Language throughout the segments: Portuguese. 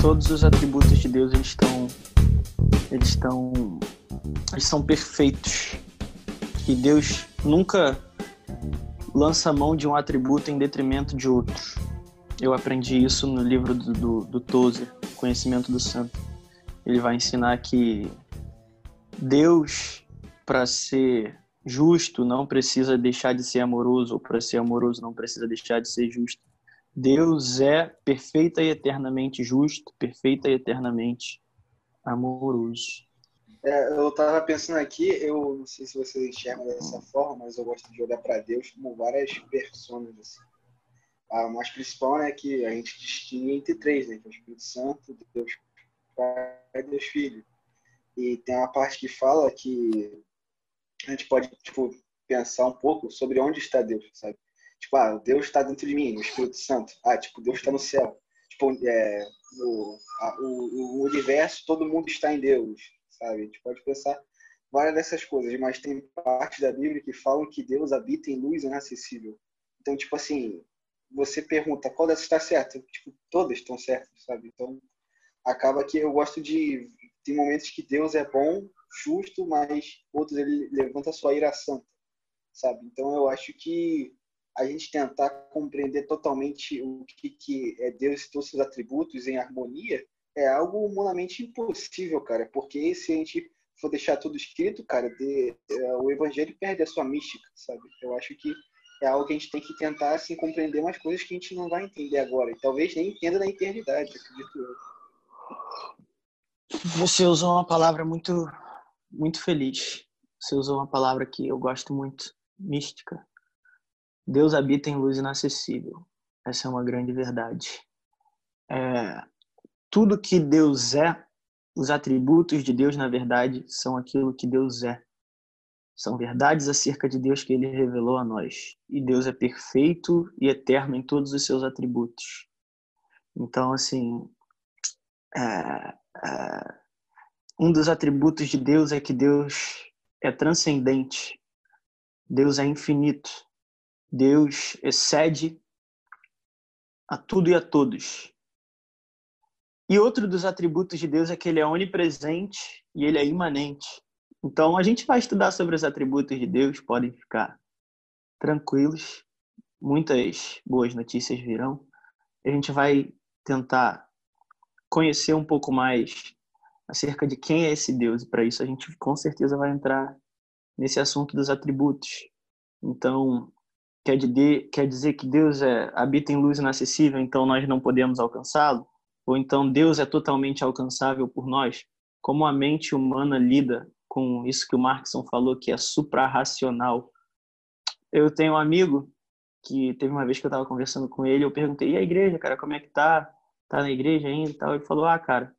todos os atributos de Deus eles estão eles estão eles são perfeitos e Deus nunca lança mão de um atributo em detrimento de outro. Eu aprendi isso no livro do, do, do Tozer, Conhecimento do Santo. Ele vai ensinar que Deus, para ser justo, não precisa deixar de ser amoroso, ou para ser amoroso, não precisa deixar de ser justo. Deus é perfeita e eternamente justo, perfeita e eternamente amoroso. É, eu estava pensando aqui, eu não sei se vocês enxergam dessa forma, mas eu gosto de olhar para Deus como várias personas. Assim. A mais principal é né, que a gente distingue entre três, né, que é o Espírito Santo, Deus Pai Deus Filho. E tem uma parte que fala que a gente pode tipo, pensar um pouco sobre onde está Deus, sabe? Tipo, ah, Deus está dentro de mim, o Espírito Santo. Ah, tipo, Deus está no céu. Tipo, é, o, a, o, o universo, todo mundo está em Deus sabe? A gente pode pensar várias dessas coisas, mas tem parte da Bíblia que falam que Deus habita em luz inacessível. Então, tipo assim, você pergunta qual dessas está certa? Tipo, todas estão certas, sabe? Então, acaba que eu gosto de tem momentos que Deus é bom, justo, mas outros ele levanta a sua ira santa, sabe? Então, eu acho que a gente tentar compreender totalmente o que, que é Deus e todos os seus atributos em harmonia é algo humanamente impossível, cara, porque se a gente for deixar tudo escrito, cara, de, é, o evangelho perde a sua mística, sabe? Eu acho que é algo que a gente tem que tentar assim compreender umas coisas que a gente não vai entender agora e talvez nem entenda na eternidade, acredito eu. Você usou uma palavra muito muito feliz. Você usou uma palavra que eu gosto muito, mística. Deus habita em luz inacessível. Essa é uma grande verdade. É, tudo que Deus é, os atributos de Deus, na verdade, são aquilo que Deus é. São verdades acerca de Deus que ele revelou a nós. E Deus é perfeito e eterno em todos os seus atributos. Então, assim, é, é, um dos atributos de Deus é que Deus é transcendente. Deus é infinito. Deus excede a tudo e a todos. E outro dos atributos de Deus é que ele é onipresente e ele é imanente. Então, a gente vai estudar sobre os atributos de Deus, podem ficar tranquilos. Muitas boas notícias virão. A gente vai tentar conhecer um pouco mais acerca de quem é esse Deus, e para isso a gente com certeza vai entrar nesse assunto dos atributos. Então, quer dizer, quer dizer que Deus é, habita em luz inacessível, então nós não podemos alcançá-lo? ou então Deus é totalmente alcançável por nós, como a mente humana lida com isso que o Marxson falou, que é suprarracional. Eu tenho um amigo que teve uma vez que eu estava conversando com ele, eu perguntei, e a igreja, cara, como é que tá? Tá na igreja ainda e tal? Ele falou, ah, cara,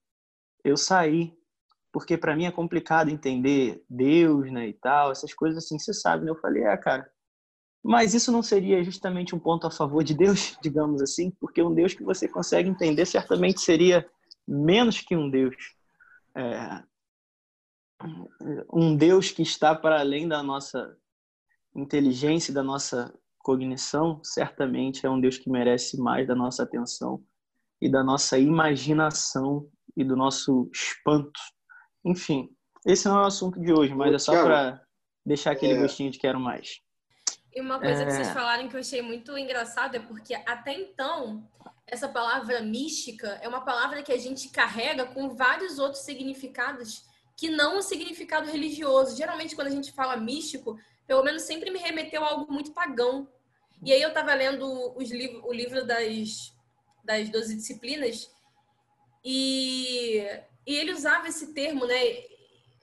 eu saí, porque para mim é complicado entender Deus, né, e tal, essas coisas assim, você sabe, né? Eu falei, é, cara, mas isso não seria justamente um ponto a favor de Deus, digamos assim? Porque um Deus que você consegue entender certamente seria menos que um Deus. É, um Deus que está para além da nossa inteligência, da nossa cognição, certamente é um Deus que merece mais da nossa atenção e da nossa imaginação e do nosso espanto. Enfim, esse não é o assunto de hoje, mas é só para deixar aquele é... gostinho de quero mais. E uma coisa é... que vocês é. falaram que eu achei muito engraçado é porque até então essa palavra mística é uma palavra que a gente carrega com vários outros significados que não o significado religioso. Geralmente quando a gente fala místico, pelo menos sempre me remeteu a algo muito pagão. E aí eu estava lendo os liv o livro das das 12 disciplinas e, e ele usava esse termo, né?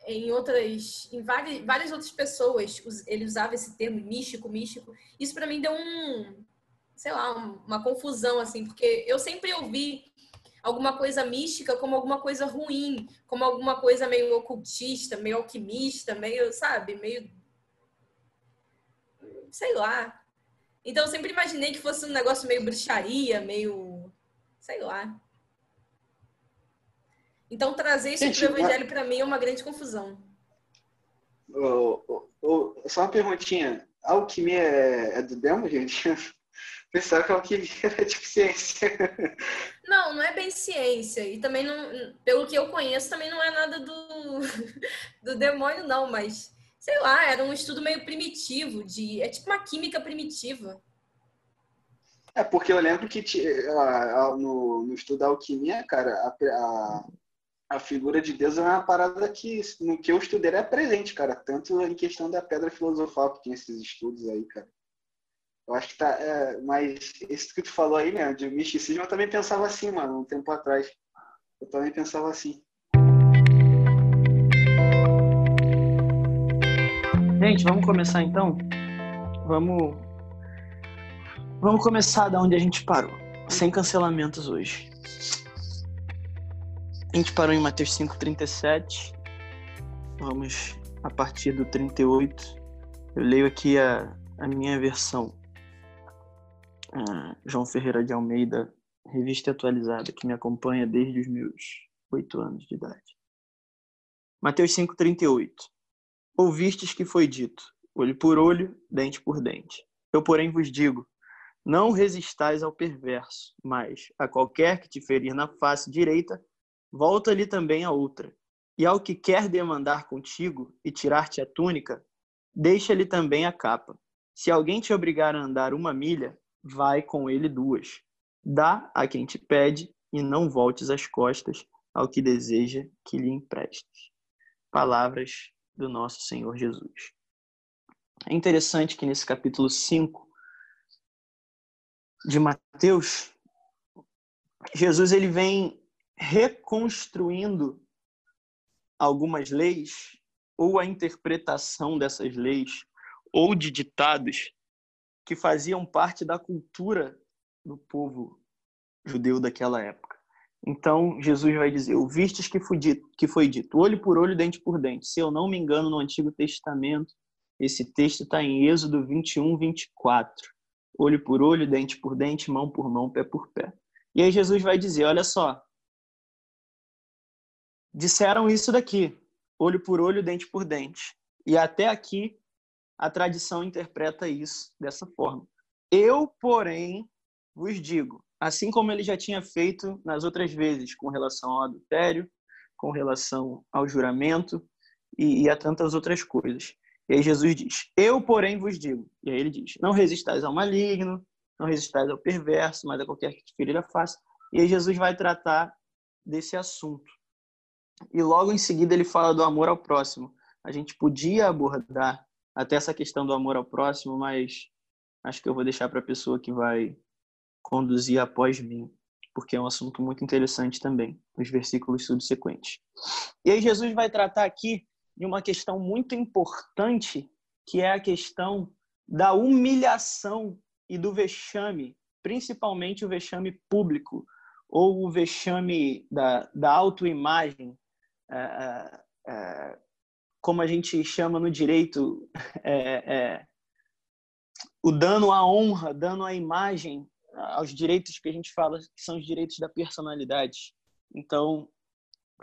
Em outras, em várias, várias outras pessoas, ele usava esse termo místico, místico. Isso para mim deu um, sei lá, uma confusão assim, porque eu sempre ouvi alguma coisa mística como alguma coisa ruim, como alguma coisa meio ocultista, meio alquimista, meio, sabe, meio sei lá. Então eu sempre imaginei que fosse um negócio meio bruxaria, meio sei lá. Então, trazer isso para o evangelho para mim é uma grande confusão. Oh, oh, oh, só uma perguntinha. A alquimia é, é do demo, gente? Pensava que alquimia era tipo ciência. Não, não é bem ciência. E também não, pelo que eu conheço, também não é nada do, do demônio, não, mas sei lá, era um estudo meio primitivo, de. É tipo uma química primitiva. É, porque eu lembro que no, no estudo da alquimia, cara, a, a, a, figura de Deus é uma parada que, no que eu estudei, é presente, cara. Tanto em questão da pedra filosofal, que tem esses estudos aí, cara. Eu acho que tá. É, mas isso que tu falou aí, né, de misticismo, eu também pensava assim, mano, um tempo atrás. Eu também pensava assim. Gente, vamos começar então? Vamos Vamos começar da onde a gente parou, sem cancelamentos hoje. A gente parou em Mateus 5:37. Vamos a partir do 38. Eu leio aqui a, a minha versão. João Ferreira de Almeida, revista atualizada, que me acompanha desde os meus oito anos de idade. Mateus 5:38. Ouvistes que foi dito: olho por olho, dente por dente. Eu, porém, vos digo: não resistais ao perverso, mas a qualquer que te ferir na face direita, volta-lhe também a outra. E ao que quer demandar contigo e tirar-te a túnica, deixa-lhe também a capa. Se alguém te obrigar a andar uma milha, vai com ele duas. Dá a quem te pede e não voltes as costas ao que deseja que lhe emprestes. Palavras do nosso Senhor Jesus. É interessante que nesse capítulo 5, de Mateus, Jesus ele vem reconstruindo algumas leis ou a interpretação dessas leis ou de ditados que faziam parte da cultura do povo judeu daquela época. Então, Jesus vai dizer: Ouvistes que foi dito, que foi dito olho por olho, dente por dente. Se eu não me engano, no Antigo Testamento, esse texto está em Êxodo 21, 24 olho por olho, dente por dente, mão por mão, pé por pé. E aí Jesus vai dizer: olha só, disseram isso daqui, olho por olho, dente por dente. E até aqui a tradição interpreta isso dessa forma. Eu, porém, vos digo, assim como ele já tinha feito nas outras vezes, com relação ao adultério, com relação ao juramento e, e a tantas outras coisas. E aí Jesus diz: Eu, porém, vos digo. E aí ele diz: Não resistais ao maligno, não resistais ao perverso, mas a qualquer que te ferir a face. E aí Jesus vai tratar desse assunto. E logo em seguida ele fala do amor ao próximo. A gente podia abordar até essa questão do amor ao próximo, mas acho que eu vou deixar para a pessoa que vai conduzir após mim, porque é um assunto muito interessante também, os versículos subsequentes. E aí Jesus vai tratar aqui de uma questão muito importante, que é a questão da humilhação e do vexame, principalmente o vexame público ou o vexame da, da autoimagem, como a gente chama no direito, é, é, o dano à honra, dano à imagem, aos direitos que a gente fala que são os direitos da personalidade. Então,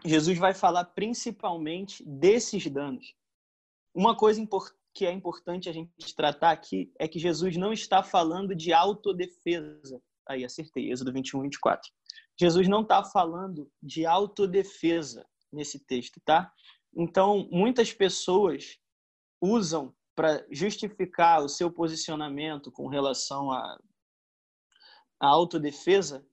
Jesus vai falar principalmente desses danos. Uma coisa que é importante a gente tratar aqui é que Jesus não está falando de autodefesa. Aí, acertei, Êxodo 21, 24. Jesus não está falando de autodefesa nesse texto, tá? Então, muitas pessoas usam para justificar o seu posicionamento com relação à autodefesa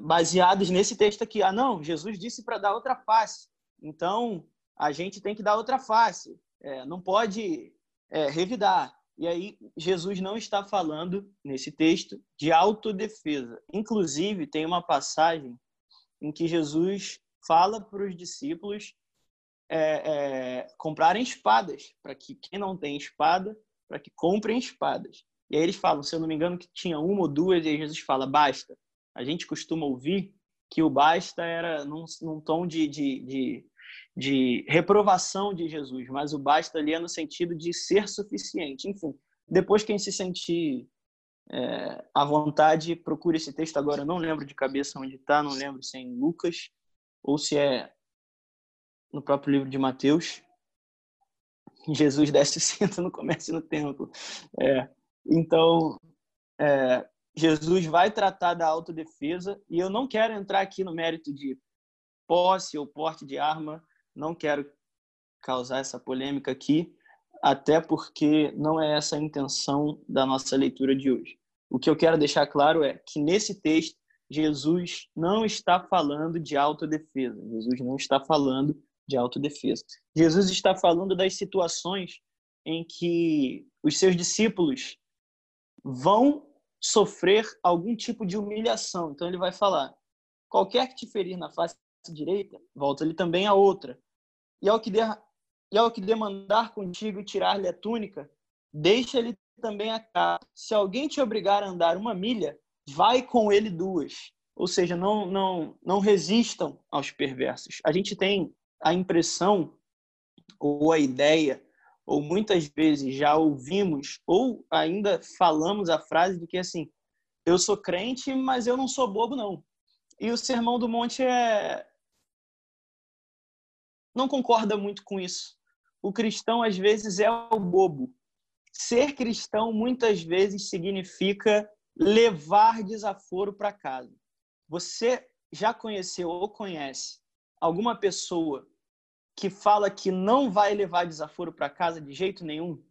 baseados nesse texto aqui. Ah, não, Jesus disse para dar outra face. Então, a gente tem que dar outra face. É, não pode é, revidar. E aí, Jesus não está falando, nesse texto, de autodefesa. Inclusive, tem uma passagem em que Jesus fala para os discípulos é, é, comprarem espadas, para que quem não tem espada, para que comprem espadas. E aí eles falam, se eu não me engano, que tinha uma ou duas, e aí Jesus fala, basta a gente costuma ouvir que o basta era num, num tom de, de, de, de, reprovação de Jesus, mas o basta ali é no sentido de ser suficiente. Enfim, depois quem se sentir é, à vontade, procure esse texto agora. Eu não lembro de cabeça onde está, não lembro se é em Lucas ou se é no próprio livro de Mateus. Jesus desce o cinto no comércio no templo. É, então, é, Jesus vai tratar da autodefesa e eu não quero entrar aqui no mérito de posse ou porte de arma, não quero causar essa polêmica aqui, até porque não é essa a intenção da nossa leitura de hoje. O que eu quero deixar claro é que nesse texto Jesus não está falando de autodefesa. Jesus não está falando de autodefesa. Jesus está falando das situações em que os seus discípulos vão sofrer algum tipo de humilhação. Então ele vai falar: qualquer que te ferir na face direita, volta-lhe também a outra. E ao que, de, e ao que demandar contigo e tirar-lhe a túnica, deixa-lhe também a capa. Se alguém te obrigar a andar uma milha, vai com ele duas. Ou seja, não, não, não resistam aos perversos. A gente tem a impressão ou a ideia, ou muitas vezes já ouvimos, ou ainda falamos a frase de que assim, eu sou crente, mas eu não sou bobo, não. E o Sermão do Monte é, não concorda muito com isso. O cristão, às vezes, é o bobo. Ser cristão, muitas vezes, significa levar desaforo para casa. Você já conheceu ou conhece alguma pessoa que fala que não vai levar desaforo para casa de jeito nenhum?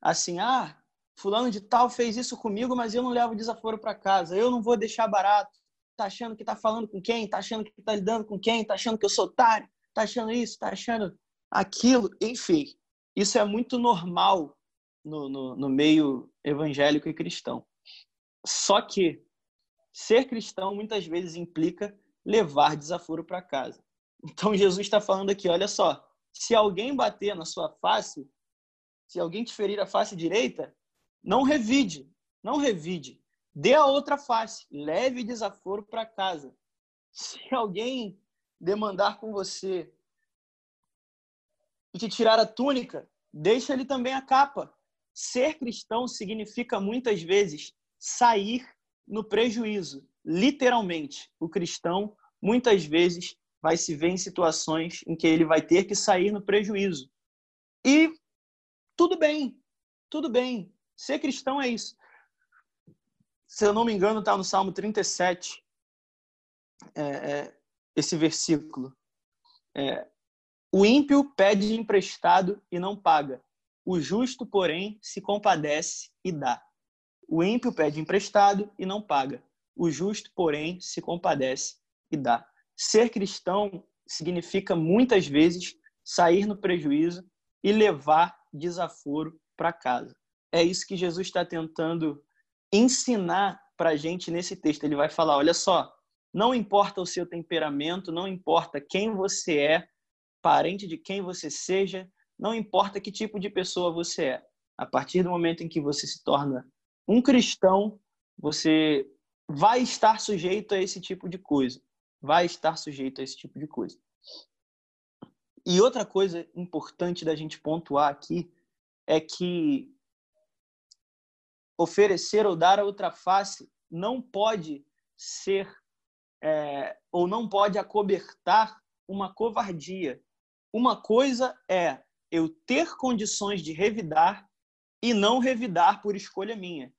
Assim, ah, fulano de tal fez isso comigo, mas eu não levo desaforo para casa. Eu não vou deixar barato tá achando que tá falando com quem, tá achando que tá lidando com quem, tá achando que eu sou otário, tá achando isso, tá achando aquilo, enfim. Isso é muito normal no, no, no meio evangélico e cristão. Só que ser cristão muitas vezes implica levar desaforo para casa. Então Jesus está falando aqui, olha só, se alguém bater na sua face, se alguém te ferir a face direita, não revide, não revide. Dê a outra face, leve desaforo para casa. Se alguém demandar com você e te tirar a túnica, deixa ele também a capa. Ser cristão significa muitas vezes sair no prejuízo. Literalmente, o cristão muitas vezes vai se ver em situações em que ele vai ter que sair no prejuízo. E tudo bem, tudo bem. Ser cristão é isso se eu não me engano, está no Salmo 37, é, é, esse versículo. É, o ímpio pede emprestado e não paga. O justo, porém, se compadece e dá. O ímpio pede emprestado e não paga. O justo, porém, se compadece e dá. Ser cristão significa muitas vezes sair no prejuízo e levar desaforo para casa. É isso que Jesus está tentando ensinar para a gente nesse texto. Ele vai falar: olha só, não importa o seu temperamento, não importa quem você é, parente de quem você seja, não importa que tipo de pessoa você é. A partir do momento em que você se torna um cristão, você vai estar sujeito a esse tipo de coisa. Vai estar sujeito a esse tipo de coisa. E outra coisa importante da gente pontuar aqui é que oferecer ou dar a outra face não pode ser é, ou não pode acobertar uma covardia. Uma coisa é eu ter condições de revidar e não revidar por escolha minha.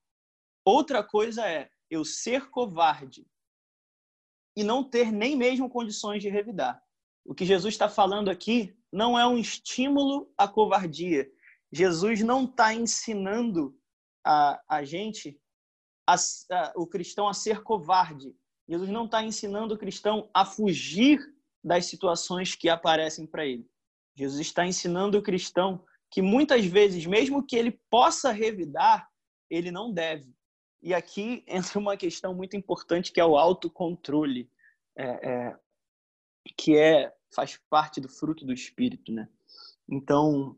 Outra coisa é eu ser covarde e não ter nem mesmo condições de revidar. O que Jesus está falando aqui não é um estímulo à covardia. Jesus não está ensinando a, a gente, a, a, o cristão, a ser covarde. Jesus não está ensinando o cristão a fugir das situações que aparecem para ele. Jesus está ensinando o cristão que muitas vezes, mesmo que ele possa revidar, ele não deve. E aqui entra uma questão muito importante que é o autocontrole, é, é, que é faz parte do fruto do espírito, né? Então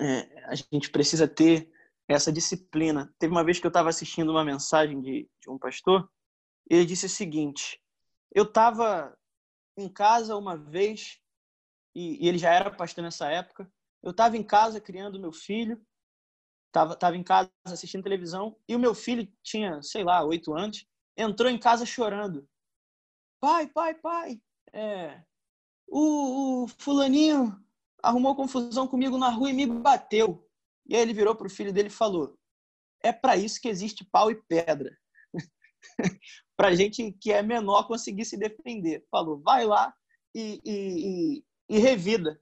é, a gente precisa ter essa disciplina. Teve uma vez que eu estava assistindo uma mensagem de, de um pastor, ele disse o seguinte: eu estava em casa uma vez, e, e, ele já era pastor nessa época, eu estava em casa criando meu filho, estava tava em casa assistindo televisão, e o meu filho tinha, sei lá, oito anos, entrou em casa chorando. Pai, pai, pai, é, o, o fulaninho arrumou confusão comigo na rua e me bateu. E aí ele virou para o filho dele e falou: é para isso que existe pau e pedra. para gente que é menor conseguir se defender. Falou, vai lá e, e, e, revida.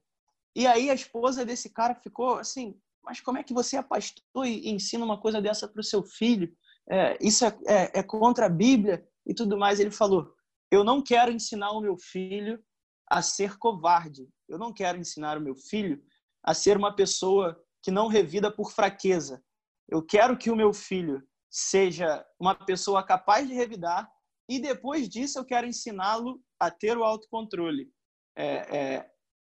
E aí a esposa desse cara ficou assim, mas como é que você é pastor e ensina uma coisa dessa para o seu filho? É, isso é, é, é, contra a Bíblia e tudo mais. Ele falou: Eu não quero ensinar o meu filho a ser covarde. Eu não quero ensinar o meu filho a ser uma pessoa que não revida por fraqueza. Eu quero que o meu filho seja uma pessoa capaz de revidar e depois disso eu quero ensiná-lo a ter o autocontrole. É, é,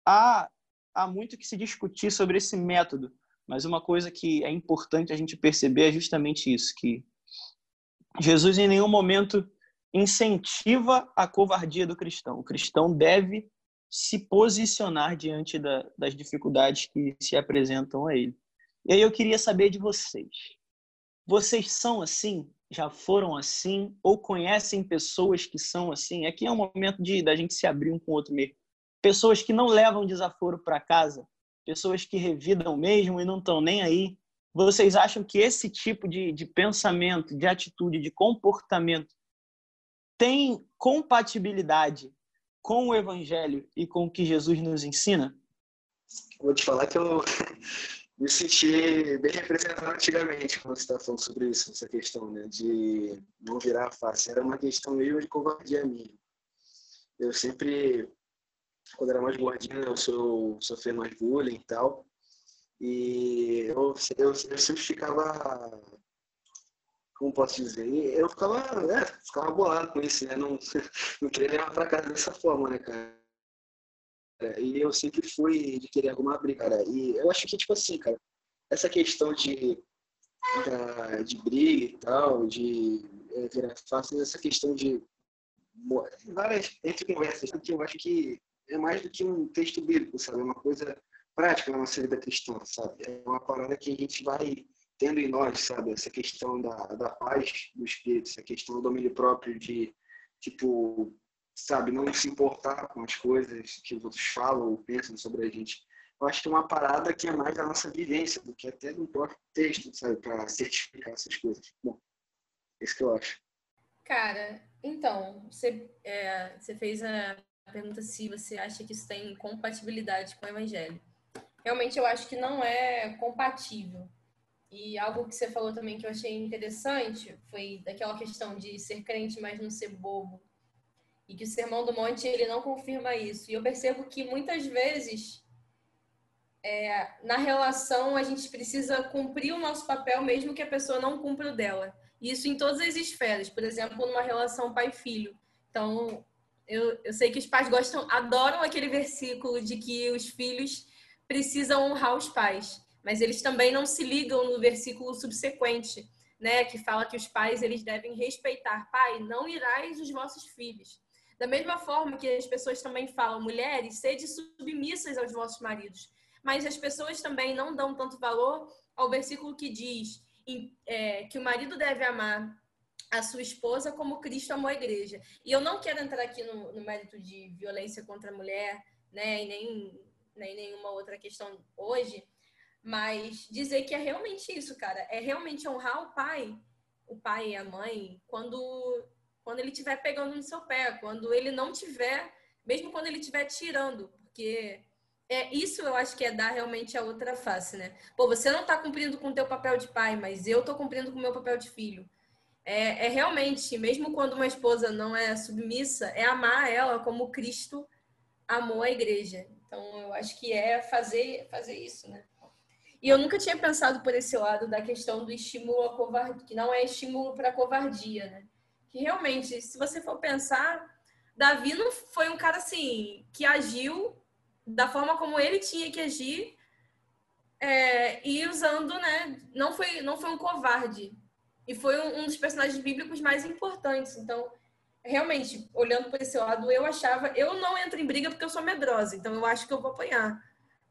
há, há muito que se discutir sobre esse método, mas uma coisa que é importante a gente perceber é justamente isso, que Jesus em nenhum momento incentiva a covardia do cristão. O cristão deve se posicionar diante da, das dificuldades que se apresentam a ele. E aí eu queria saber de vocês. Vocês são assim? Já foram assim? Ou conhecem pessoas que são assim? Aqui é um momento de da gente se abrir um com o outro mesmo. Pessoas que não levam desaforo para casa, pessoas que revidam mesmo e não estão nem aí. Vocês acham que esse tipo de, de pensamento, de atitude, de comportamento tem compatibilidade com o Evangelho e com o que Jesus nos ensina? Vou te falar que eu me senti bem representado antigamente quando você está falando sobre isso, essa questão né, de não virar a face. Era uma questão mesmo de covardia minha. Eu sempre, quando era mais gordinho, eu sou, sofri mais bullying e tal. E eu, eu, eu sempre ficava como posso dizer, eu ficava, é, ficava bolado com isso, né? Não, não queria levar para casa dessa forma, né, cara? E eu sempre fui de querer alguma briga, cara. E eu acho que, tipo assim, cara, essa questão de, da, de briga e tal, de é, virar fácil, essa questão de várias entre conversas, que eu acho que é mais do que um texto bíblico, sabe? É uma coisa prática na nossa vida cristã, sabe? É uma parada que a gente vai tendo em nós, sabe? Essa questão da, da paz do espírito, essa questão do domínio próprio de, tipo, sabe, não se importar com as coisas que os outros falam ou pensam sobre a gente. Eu acho que é uma parada que é mais da nossa vivência do que até do próprio texto, sabe, para certificar essas coisas. Bom, é isso que eu acho. Cara, então, você, é, você fez a pergunta se você acha que isso tem compatibilidade com o evangelho. Realmente eu acho que não é compatível. E algo que você falou também que eu achei interessante foi daquela questão de ser crente, mas não ser bobo e que o Sermão do Monte ele não confirma isso. E eu percebo que muitas vezes é, na relação a gente precisa cumprir o nosso papel mesmo que a pessoa não cumpra o dela. Isso em todas as esferas, por exemplo, numa relação pai-filho. Então, eu, eu sei que os pais gostam, adoram aquele versículo de que os filhos precisam honrar os pais, mas eles também não se ligam no versículo subsequente, né, que fala que os pais eles devem respeitar. Pai, não irás os vossos filhos. Da mesma forma que as pessoas também falam, mulheres, sede submissas aos vossos maridos. Mas as pessoas também não dão tanto valor ao versículo que diz é, que o marido deve amar a sua esposa como Cristo amou a igreja. E eu não quero entrar aqui no, no mérito de violência contra a mulher, né, e nem, nem nenhuma outra questão hoje, mas dizer que é realmente isso, cara. É realmente honrar o pai, o pai e a mãe, quando quando ele estiver pegando no seu pé, quando ele não tiver, mesmo quando ele estiver tirando, porque é isso eu acho que é dar realmente a outra face, né? Pô, você não está cumprindo com o teu papel de pai, mas eu estou cumprindo com o meu papel de filho. É, é, realmente, mesmo quando uma esposa não é submissa, é amar ela como Cristo amou a igreja. Então, eu acho que é fazer, fazer isso, né? E eu nunca tinha pensado por esse lado da questão do estímulo à covardia, que não é estímulo para covardia, né? que realmente, se você for pensar, Davi não foi um cara assim que agiu da forma como ele tinha que agir é, e usando, né? Não foi, não foi um covarde e foi um, um dos personagens bíblicos mais importantes. Então, realmente, olhando por esse lado, eu achava, eu não entro em briga porque eu sou medrosa, então eu acho que eu vou apanhar.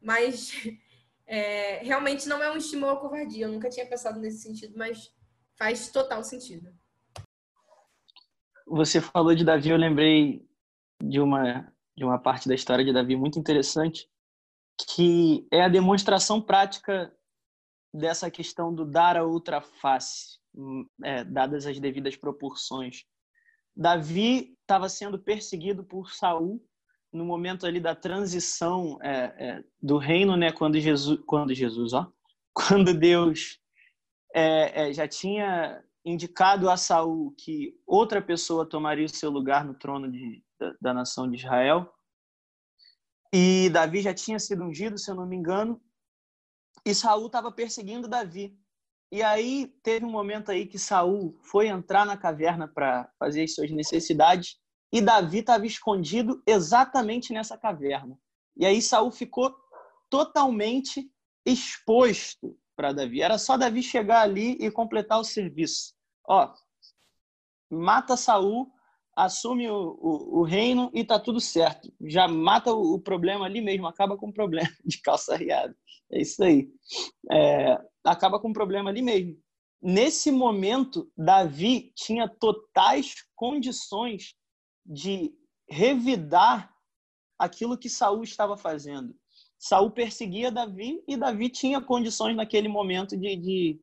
Mas é, realmente não é um estímulo à covardia. Eu nunca tinha pensado nesse sentido, mas faz total sentido você falou de Davi, eu lembrei de uma de uma parte da história de Davi muito interessante, que é a demonstração prática dessa questão do dar a outra face, é, dadas as devidas proporções. Davi estava sendo perseguido por Saul no momento ali da transição é, é, do reino, né? Quando Jesus, quando Jesus, ó, quando Deus é, é, já tinha indicado a Saul que outra pessoa tomaria o seu lugar no trono de, da, da nação de Israel. E Davi já tinha sido ungido, se eu não me engano, e Saul estava perseguindo Davi. E aí teve um momento aí que Saul foi entrar na caverna para fazer as suas necessidades e Davi estava escondido exatamente nessa caverna. E aí Saul ficou totalmente exposto para Davi. Era só Davi chegar ali e completar o serviço. Ó, mata Saul, assume o, o, o reino e tá tudo certo. Já mata o, o, problema ali mesmo, acaba com o problema de calça riada. É isso aí. É, acaba com o problema ali mesmo. Nesse momento, Davi tinha totais condições de revidar aquilo que Saul estava fazendo. Saul perseguia Davi e Davi tinha condições naquele momento de, de,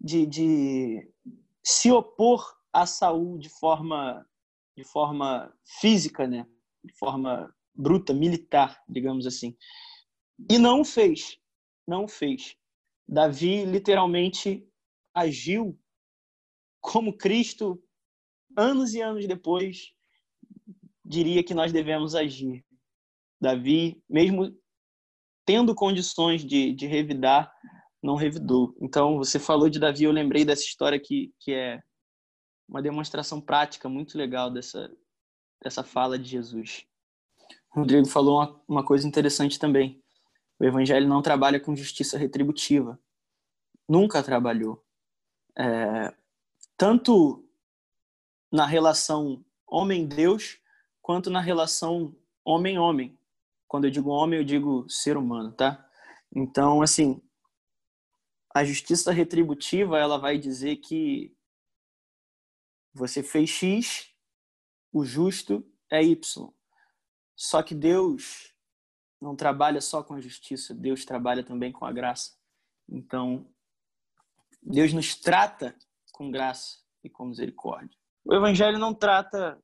de, de se opor a Saul de forma de forma física, né? De forma bruta, militar, digamos assim. E não fez. Não fez. Davi literalmente agiu como Cristo anos e anos depois diria que nós devemos agir. Davi, mesmo tendo condições de, de revidar, não revidou. Então, você falou de Davi, eu lembrei dessa história que, que é uma demonstração prática muito legal dessa, dessa fala de Jesus. O Rodrigo falou uma, uma coisa interessante também. O evangelho não trabalha com justiça retributiva. Nunca trabalhou. É, tanto na relação homem-deus, quanto na relação homem-homem. Quando eu digo homem, eu digo ser humano, tá? Então, assim, a justiça retributiva, ela vai dizer que você fez X, o justo é Y. Só que Deus não trabalha só com a justiça, Deus trabalha também com a graça. Então, Deus nos trata com graça e com misericórdia. O Evangelho não trata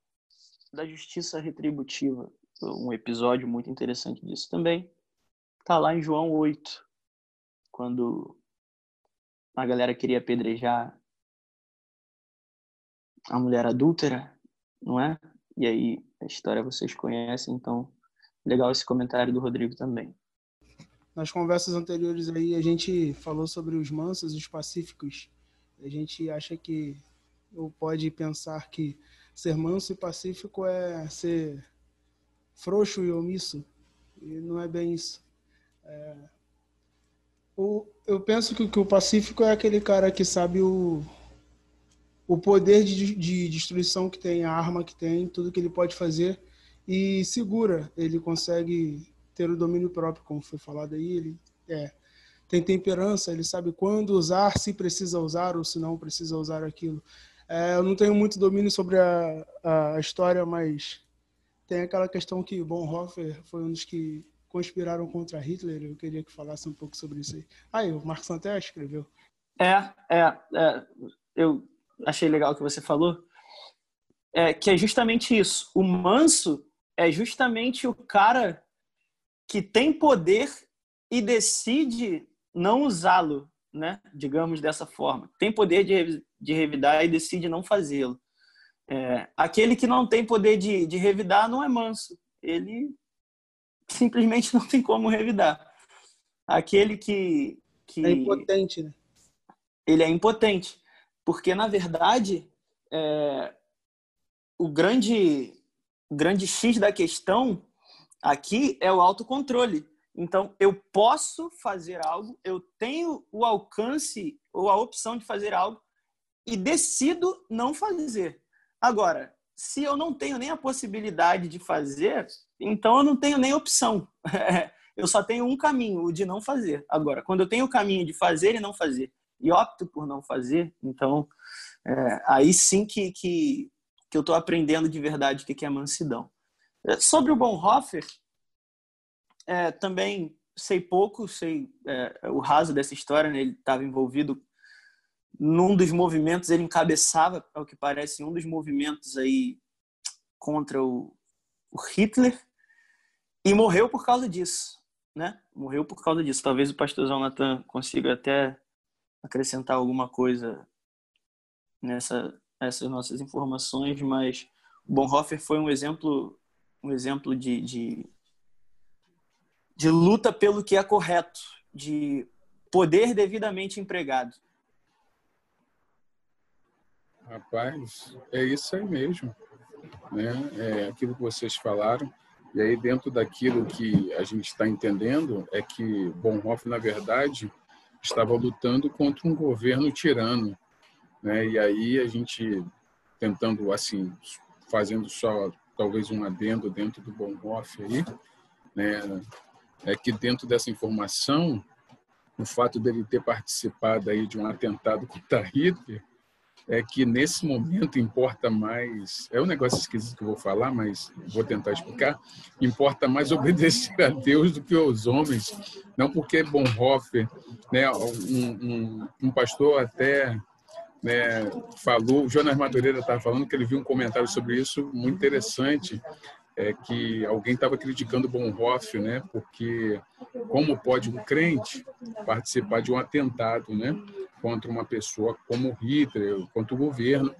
da justiça retributiva, um episódio muito interessante disso também. Está lá em João 8, quando a galera queria apedrejar a mulher adúltera, não é? E aí a história vocês conhecem, então legal esse comentário do Rodrigo também. Nas conversas anteriores aí a gente falou sobre os mansos os pacíficos. A gente acha que ou pode pensar que ser manso e pacífico é ser frouxo e omisso. E não é bem isso. É... O, eu penso que, que o pacífico é aquele cara que sabe o, o poder de, de destruição que tem, a arma que tem, tudo que ele pode fazer e segura. Ele consegue ter o domínio próprio, como foi falado aí. Ele é, tem temperança, ele sabe quando usar, se precisa usar ou se não precisa usar aquilo. É, eu não tenho muito domínio sobre a, a, história, mas tem aquela questão que Bonhoeffer foi um dos que conspiraram contra Hitler. Eu queria que falasse um pouco sobre isso aí. Aí, o Marcos Santé escreveu. É, é, é, eu achei legal o que você falou, é que é justamente isso. O manso é justamente o cara que tem poder e decide não usá-lo, né? Digamos dessa forma. Tem poder de, de revidar e decide não fazê-lo. É, aquele que não tem poder de, de revidar não é manso. Ele simplesmente não tem como revidar. Aquele que, que é impotente, né? Ele é impotente. Porque, na verdade, é, o grande, grande X da questão aqui é o autocontrole. Então, eu posso fazer algo, eu tenho o alcance ou a opção de fazer algo e decido não fazer. Agora, se eu não tenho nem a possibilidade de fazer, então eu não tenho nem opção. eu só tenho um caminho, o de não fazer. Agora, quando eu tenho o caminho de fazer e não fazer, e opto por não fazer, então é, aí sim que, que, que eu estou aprendendo de verdade o que é mansidão. É, sobre o Bonhoeffer, é, também sei pouco, sei é, o raso dessa história, né? ele estava envolvido num dos movimentos, ele encabeçava, ao que parece, um dos movimentos aí contra o, o Hitler e morreu por causa disso, né? Morreu por causa disso. Talvez o pastor Jonathan consiga até acrescentar alguma coisa nessa essas nossas informações, mas Bonhoeffer foi um exemplo um exemplo de, de, de luta pelo que é correto, de poder devidamente empregado. Rapaz, é isso aí mesmo. Né? É aquilo que vocês falaram. E aí, dentro daquilo que a gente está entendendo, é que Bonhoeffer, na verdade, estava lutando contra um governo tirano. Né? E aí, a gente tentando, assim, fazendo só talvez um adendo dentro do Bonhoeffer aí, né? é que dentro dessa informação, o fato dele ter participado aí de um atentado contra Hitler, é que nesse momento importa mais, é um negócio esquisito que eu vou falar, mas vou tentar explicar, importa mais obedecer a Deus do que aos homens, não porque Bonhoeffer, né, um, um, um pastor até né, falou, o Jonas Madureira estava falando que ele viu um comentário sobre isso muito interessante, é que alguém estava criticando Bonhoeffer, né, porque como pode um crente participar de um atentado, né, contra uma pessoa como Hitler, contra o governo.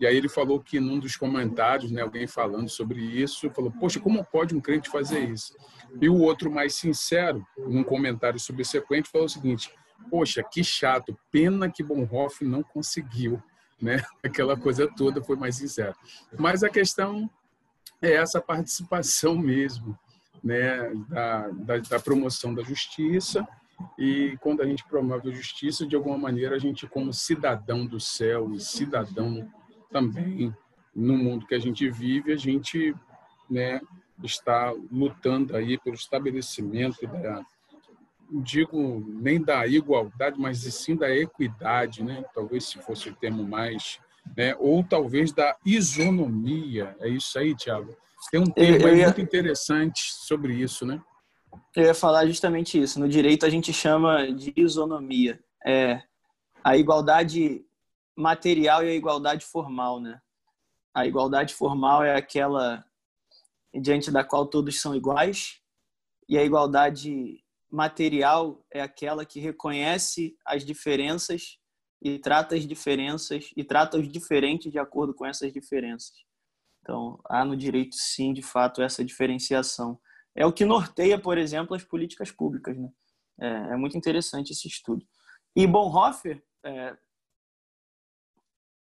E aí ele falou que num dos comentários, né, alguém falando sobre isso, falou: "Poxa, como pode um crente fazer isso?" E o outro mais sincero, num comentário subsequente, falou o seguinte: "Poxa, que chato, pena que Bonhoeffer não conseguiu." Né? Aquela coisa toda foi mais sincero. Mas a questão é essa participação mesmo, né, da, da, da promoção da justiça e quando a gente promove a justiça, de alguma maneira, a gente, como cidadão do céu e cidadão também no mundo que a gente vive, a gente né, está lutando aí pelo estabelecimento da, digo nem da igualdade, mas sim da equidade, né? Talvez se fosse o termo mais, né? Ou talvez da isonomia. É isso aí, Tiago. Tem um termo ia... muito interessante sobre isso, né? Eu ia falar justamente isso. No direito a gente chama de isonomia. É a igualdade material e a igualdade formal, né? A igualdade formal é aquela diante da qual todos são iguais, e a igualdade material é aquela que reconhece as diferenças e trata as diferenças e trata os diferentes de acordo com essas diferenças. Então, há no direito sim, de fato, essa diferenciação é o que norteia, por exemplo, as políticas públicas. Né? É, é muito interessante esse estudo. E Bonhoeffer é,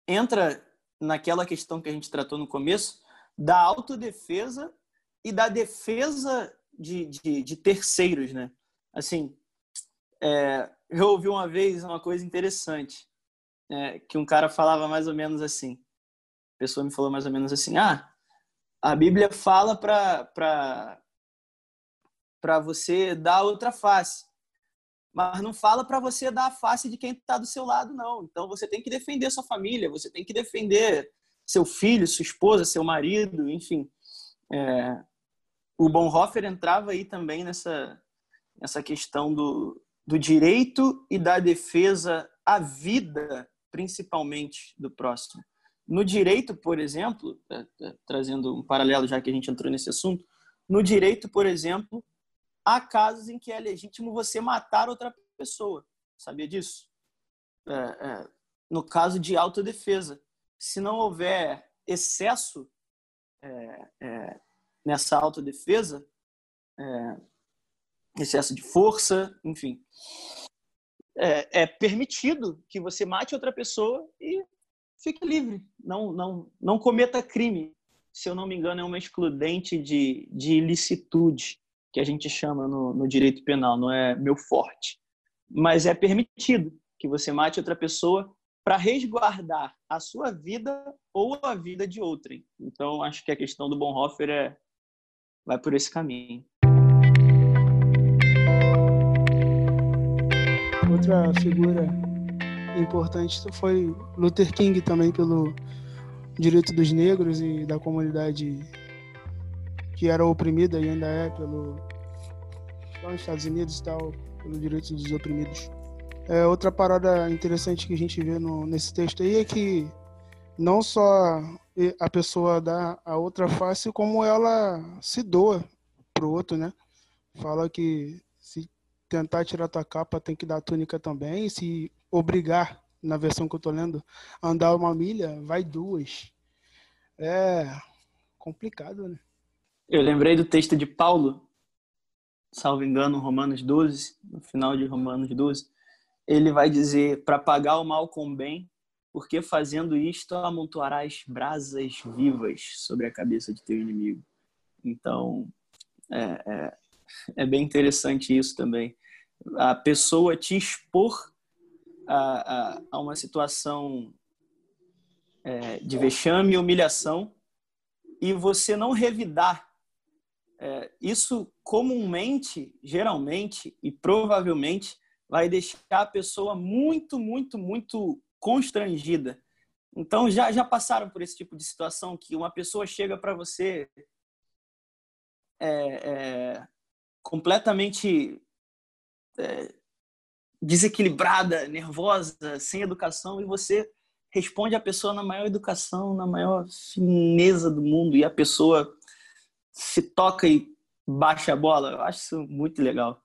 entra naquela questão que a gente tratou no começo da autodefesa e da defesa de, de, de terceiros, né? Assim, é, eu ouvi uma vez uma coisa interessante, é, que um cara falava mais ou menos assim. A pessoa me falou mais ou menos assim: ah, a Bíblia fala para para você dar outra face. Mas não fala para você dar a face de quem está do seu lado, não. Então você tem que defender sua família, você tem que defender seu filho, sua esposa, seu marido, enfim. É... o Bonhoeffer entrava aí também nessa, nessa questão do, do direito e da defesa à vida, principalmente do próximo. No direito, por exemplo, é, é, trazendo um paralelo já que a gente entrou nesse assunto, no direito, por exemplo, há casos em que é legítimo você matar outra pessoa. Sabia disso? É, é, no caso de autodefesa. Se não houver excesso é, é nessa autodefesa, é, excesso de força, enfim, é, é, permitido que você mate outra pessoa e fique livre. Não, não, não cometa crime. Se eu não me engano, é uma excludente de, de ilicitude que a gente chama no, no direito penal, não é meu forte. Mas é permitido que você mate outra pessoa para resguardar a sua vida ou a vida de outrem. Então, acho que a questão do Bonhoeffer é vai por esse caminho. Outra figura importante foi Luther King também pelo direito dos negros e da comunidade que era oprimida e ainda é pelo, nos Estados Unidos e tal, pelo direito dos oprimidos. É, outra parada interessante que a gente vê no, nesse texto aí é que não só a pessoa dá a outra face, como ela se doa pro outro, né? Fala que tentar tirar tua capa, tem que dar túnica também. Se obrigar, na versão que eu tô lendo, a andar uma milha, vai duas. É complicado, né? Eu lembrei do texto de Paulo, salvo engano, Romanos 12, no final de Romanos 12. Ele vai dizer: para pagar o mal com o bem, porque fazendo isto amontoarás brasas vivas sobre a cabeça de teu inimigo. Então, é, é, é bem interessante isso também. A pessoa te expor a, a, a uma situação é, de vexame e humilhação e você não revidar. É, isso comumente, geralmente e provavelmente vai deixar a pessoa muito, muito, muito constrangida. Então, já, já passaram por esse tipo de situação que uma pessoa chega para você é, é, completamente é, desequilibrada, nervosa, sem educação, e você responde a pessoa na maior educação, na maior fineza do mundo, e a pessoa se toca e baixa a bola. Eu acho isso muito legal.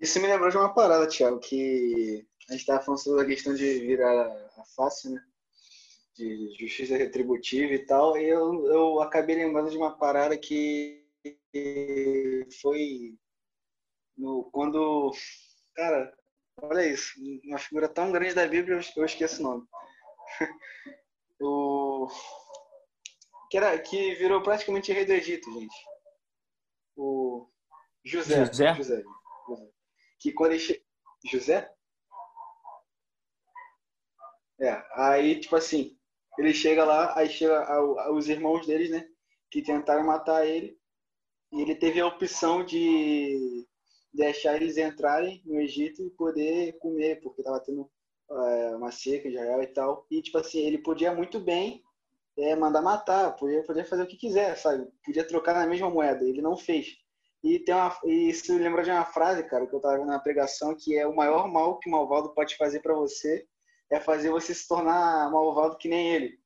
Isso me lembrou de uma parada, Thiago, que a gente estava falando sobre a questão de virar a face, né? De justiça retributiva e tal, e eu, eu acabei lembrando de uma parada que foi no, quando. Cara, olha isso, uma figura tão grande da Bíblia, eu esqueço o nome. o, que, era, que virou praticamente rei do Egito, gente. O José. José? José. Que quando ele che... José? É, aí, tipo assim, ele chega lá, aí chega os irmãos deles, né? Que tentaram matar ele. E ele teve a opção de deixar eles entrarem no Egito e poder comer, porque tava tendo é, uma seca em Israel e tal. E, tipo assim, ele podia muito bem é, mandar matar, podia, podia fazer o que quiser, sabe? Podia trocar na mesma moeda. Ele não fez. E tem uma, e isso lembra de uma frase, cara, que eu tava vendo na pregação, que é o maior mal que o malvado pode fazer para você é fazer você se tornar malvado que nem ele.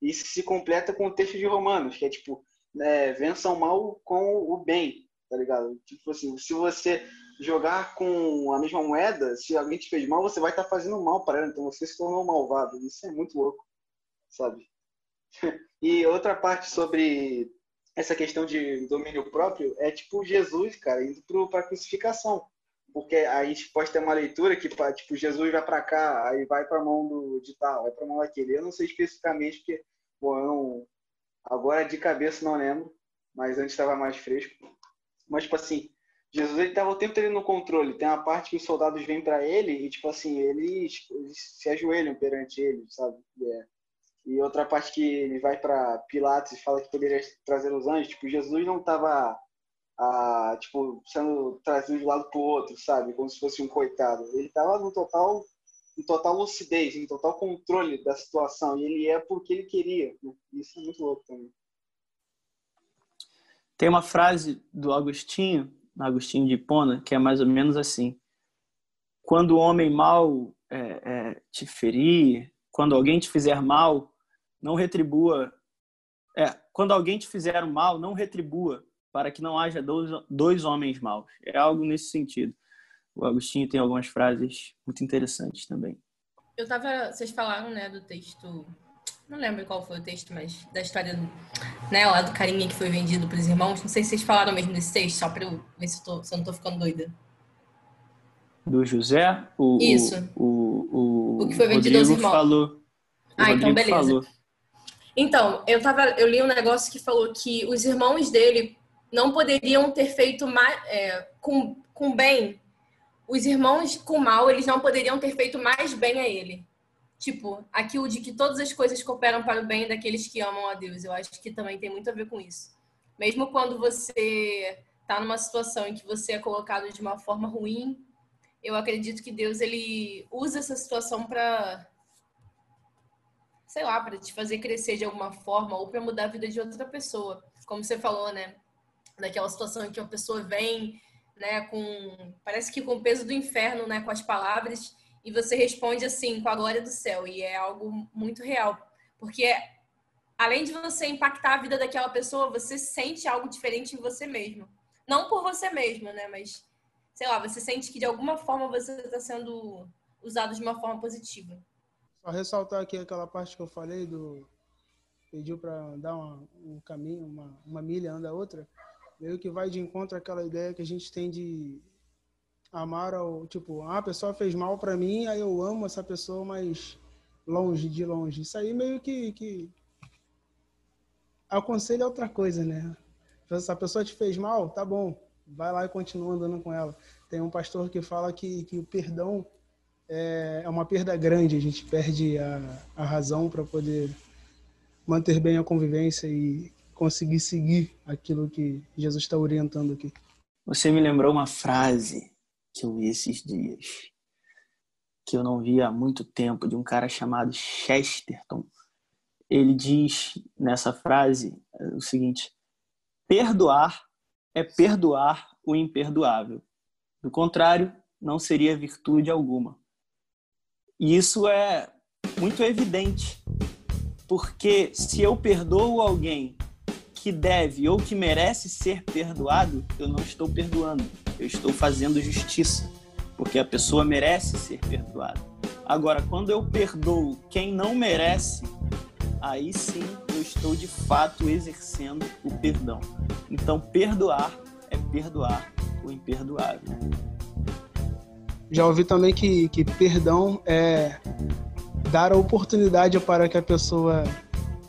Isso se completa com o texto de Romanos, que é tipo, é, mal com o bem, tá ligado? Tipo assim, se você jogar com a mesma moeda, se alguém te fez mal, você vai estar tá fazendo mal para ela, então você se tornou malvado. Isso é muito louco, sabe? e outra parte sobre essa questão de domínio próprio é tipo Jesus, cara, indo para a crucificação porque a gente pode ter uma leitura que, tipo, Jesus vai para cá, aí vai para a mão do, de tal, vai para a mão daquele. Eu não sei especificamente, porque, bom, eu não, agora de cabeça não lembro, mas antes estava mais fresco. Mas, tipo assim, Jesus ele estava o tempo todo no controle. Tem uma parte que os soldados vêm para ele e, tipo assim, eles, eles, se ajoelham perante ele, sabe? É. E outra parte que ele vai para Pilatos e fala que poderia trazer os anjos. Tipo, Jesus não estava a, tipo, sendo trazido de um lado pro outro, sabe? Como se fosse um coitado. Ele tava no total, em total lucidez, em total controle da situação. E ele é porque ele queria. Né? Isso é muito louco também. Tem uma frase do Agostinho, Agostinho de Hipona, que é mais ou menos assim: Quando o homem mal é, é, te ferir, quando alguém te fizer mal, não retribua. É, quando alguém te fizer mal, não retribua, para que não haja dois, dois homens maus. É algo nesse sentido. O Agostinho tem algumas frases muito interessantes também. Eu tava, vocês falaram, né, do texto, não lembro qual foi o texto, mas da história, né, lá do carinha que foi vendido para os irmãos. Não sei se vocês falaram mesmo desse texto, só para eu ver se eu, tô, se eu não tô ficando doida. Do José? O, Isso. O, o, o, o que foi vendido Rodrigo aos irmãos. Falou. Ah, Rodrigo então beleza. Falou. Então, eu tava, eu li um negócio que falou que os irmãos dele não poderiam ter feito mais, é, com, com bem. Os irmãos com mal, eles não poderiam ter feito mais bem a ele. Tipo, aquilo de que todas as coisas cooperam para o bem daqueles que amam a Deus. Eu acho que também tem muito a ver com isso. Mesmo quando você está numa situação em que você é colocado de uma forma ruim, eu acredito que Deus ele usa essa situação para sei lá, para te fazer crescer de alguma forma ou para mudar a vida de outra pessoa. Como você falou, né? daquela situação em que uma pessoa vem, né, com parece que com o peso do inferno, né, com as palavras, e você responde assim, com a glória do céu, e é algo muito real, porque além de você impactar a vida daquela pessoa, você sente algo diferente em você mesmo. Não por você mesmo, né, mas sei lá, você sente que de alguma forma você está sendo usado de uma forma positiva. Só ressaltar aqui aquela parte que eu falei do pediu para dar uma, um caminho, uma, uma milha anda outra, meio que vai de encontro àquela ideia que a gente tem de amar ao tipo, ah, a pessoa fez mal para mim, aí eu amo essa pessoa, mas longe, de longe. Isso aí meio que, que aconselha outra coisa, né? Se a pessoa te fez mal, tá bom, vai lá e continua andando com ela. Tem um pastor que fala que, que o perdão é, é uma perda grande, a gente perde a, a razão para poder manter bem a convivência e conseguir seguir aquilo que Jesus está orientando aqui. Você me lembrou uma frase que eu vi esses dias, que eu não vi há muito tempo, de um cara chamado Chesterton. Ele diz nessa frase o seguinte: perdoar é perdoar o imperdoável. Do contrário, não seria virtude alguma. E isso é muito evidente, porque se eu perdoo alguém que deve ou que merece ser perdoado, eu não estou perdoando, eu estou fazendo justiça, porque a pessoa merece ser perdoada. Agora, quando eu perdoo quem não merece, aí sim eu estou de fato exercendo o perdão. Então, perdoar é perdoar o imperdoável. Já ouvi também que, que perdão é dar a oportunidade para que a pessoa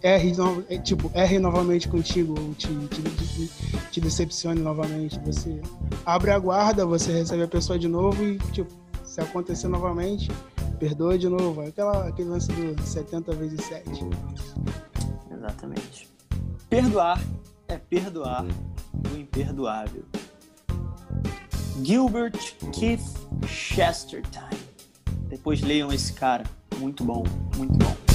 erre, é, tipo, erre novamente contigo, ou te, te, te, te, decepcione novamente. Você abre a guarda, você recebe a pessoa de novo e, tipo, se acontecer novamente, perdoa de novo. Aquela, aquele lance do 70 vezes 7. Exatamente. Perdoar é perdoar o imperdoável. Gilbert Keith Chesterton. Depois leiam esse cara. Muito bom, muito bom.